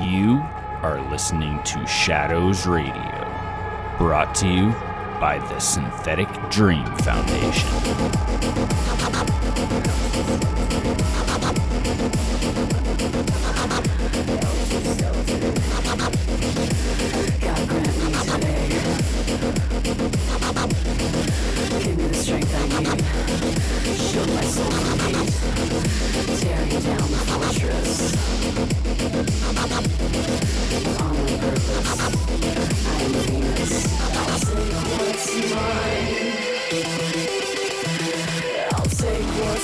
You are listening to Shadows Radio, brought to you by the Synthetic Dream Foundation. Shield my soul. Tearing down the fortress.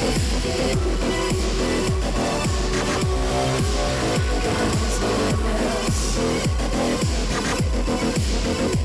Thank you.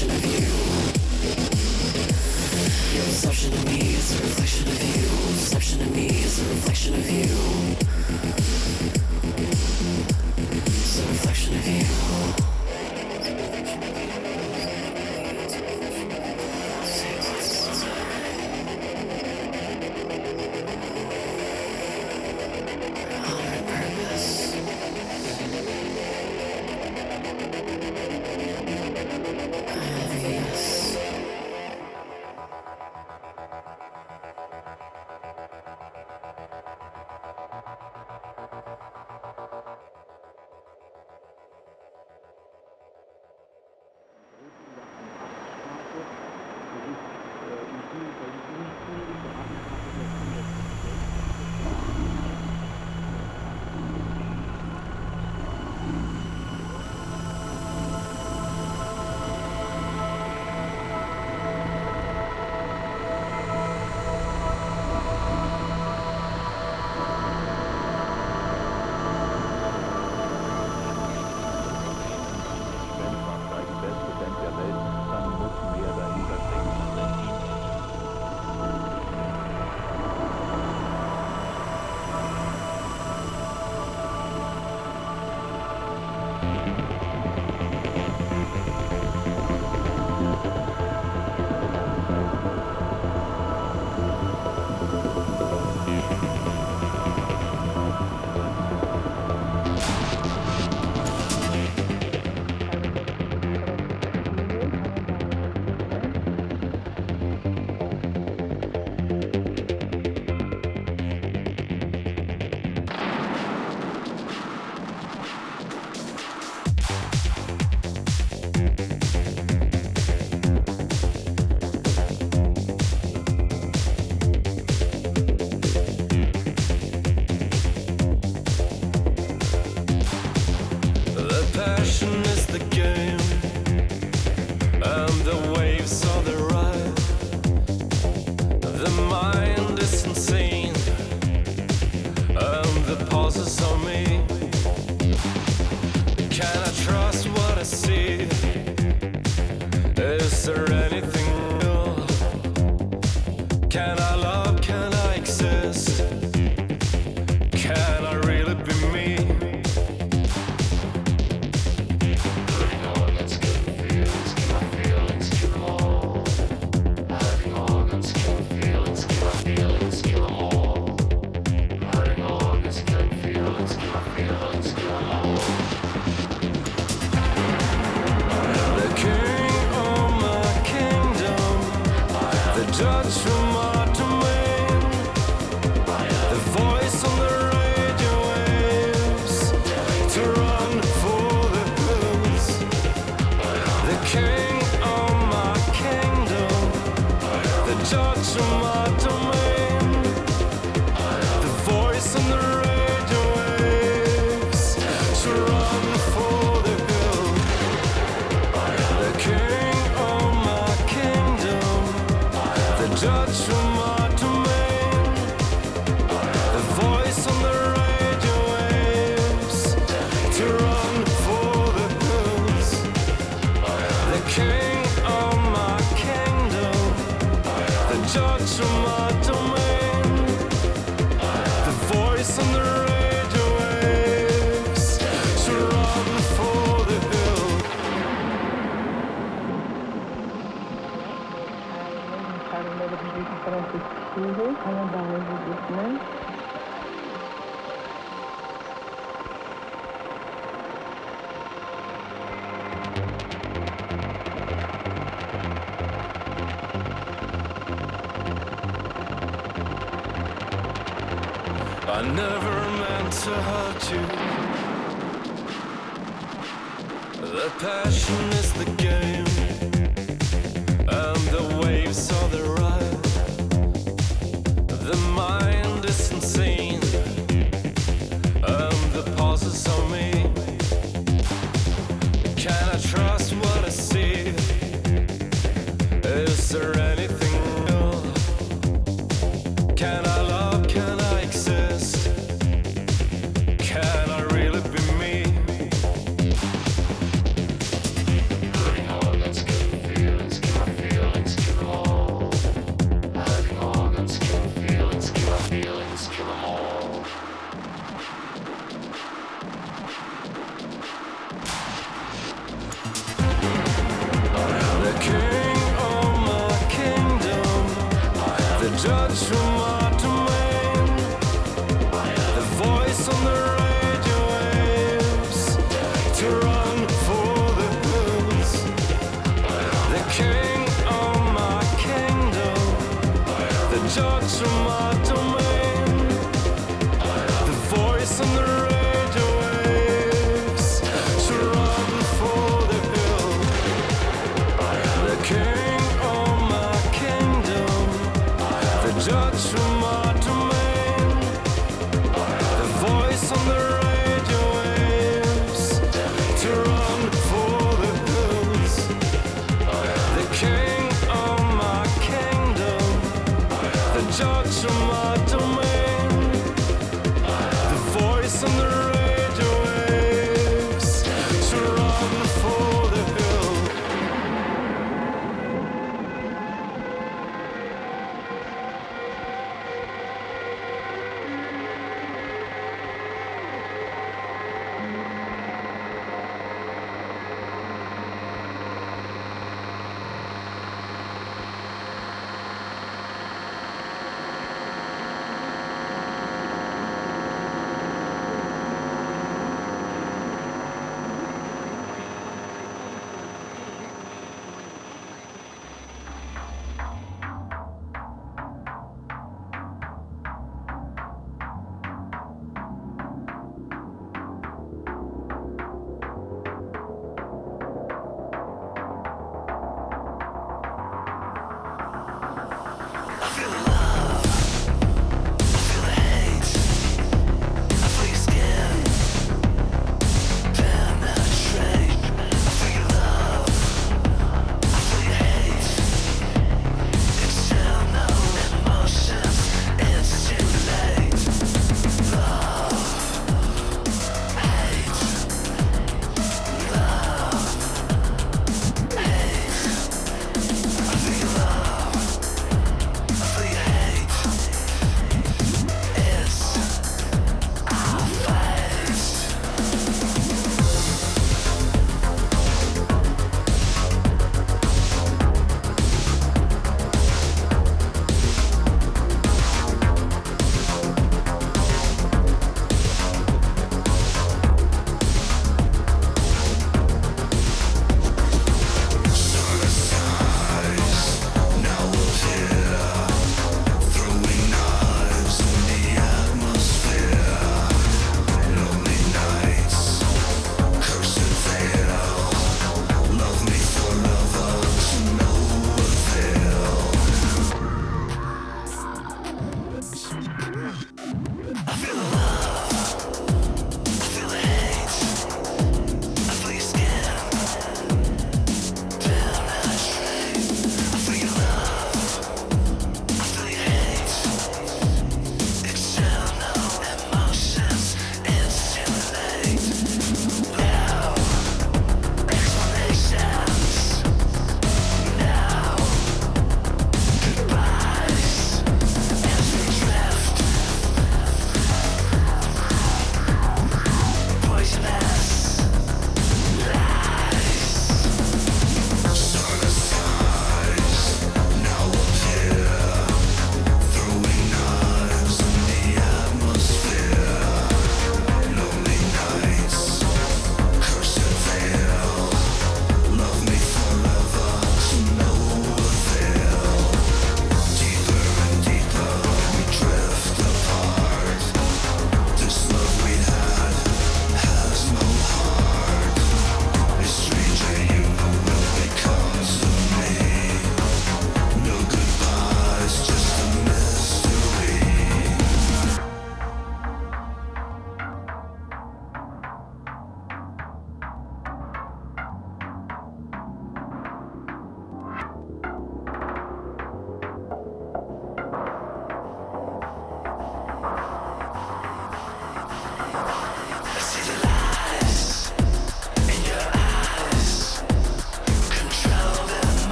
destruction of I never meant to hurt you. The passion is the game.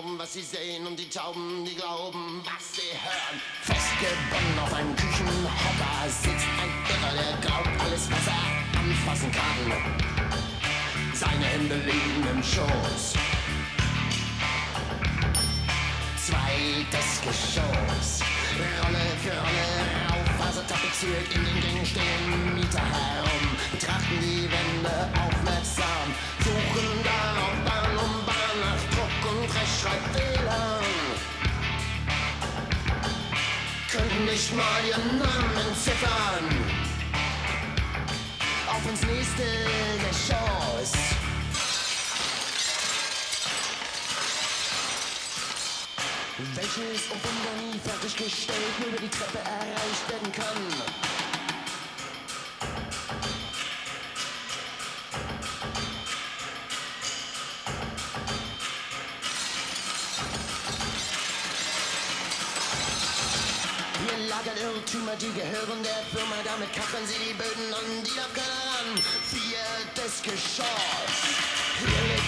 glauben, was sie sehen und die Tauben, die glauben, was sie hören. Festgebunden auf einem Küchenhocker sitzt ein Irrer, der glaubt alles, was er anfassen kann. Seine Hände liegen im Schoß. Zweites Geschoss. Rolle für Rolle rauf, also tapeziert in den Gängen stehen Mieter herum, betrachten die Wände aufmerksam, suchen darauf schreibt WLAN. Könnten nicht mal ihren Namen ziffern. Auf ins nächste der Shows. Welches auf nie fertiggestellt nur über die Treppe erreicht werden kann. Eigentümer, die gehören der Firma, damit kappen sie die Böden an, die Afghanen an. Viertes Geschoss. Hier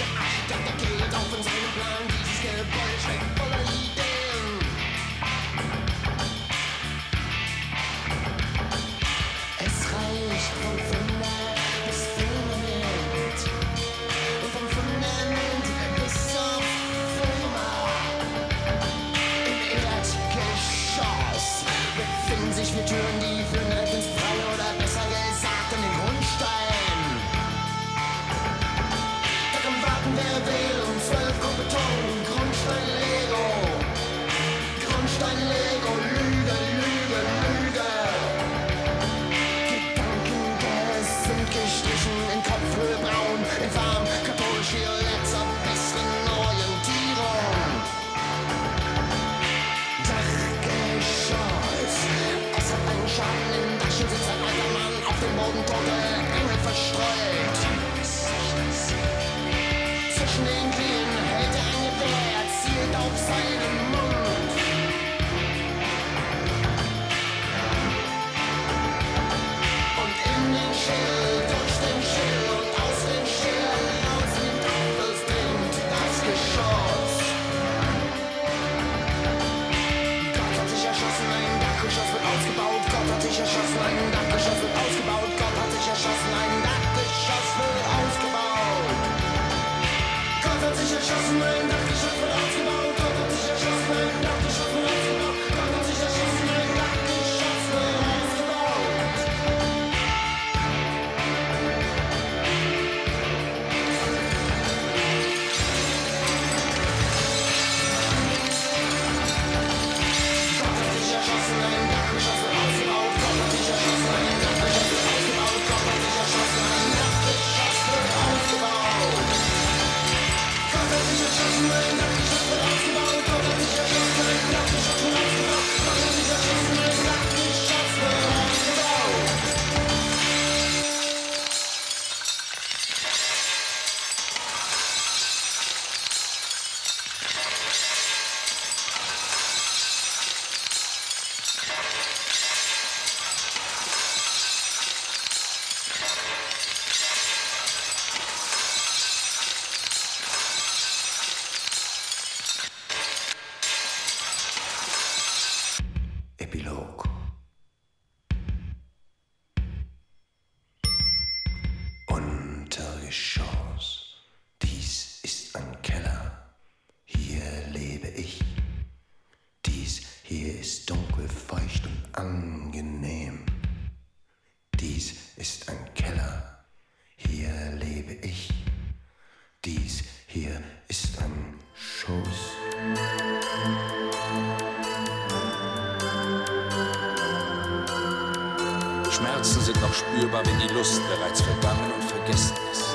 sind noch spürbar, wenn die Lust bereits vergangen und vergessen ist.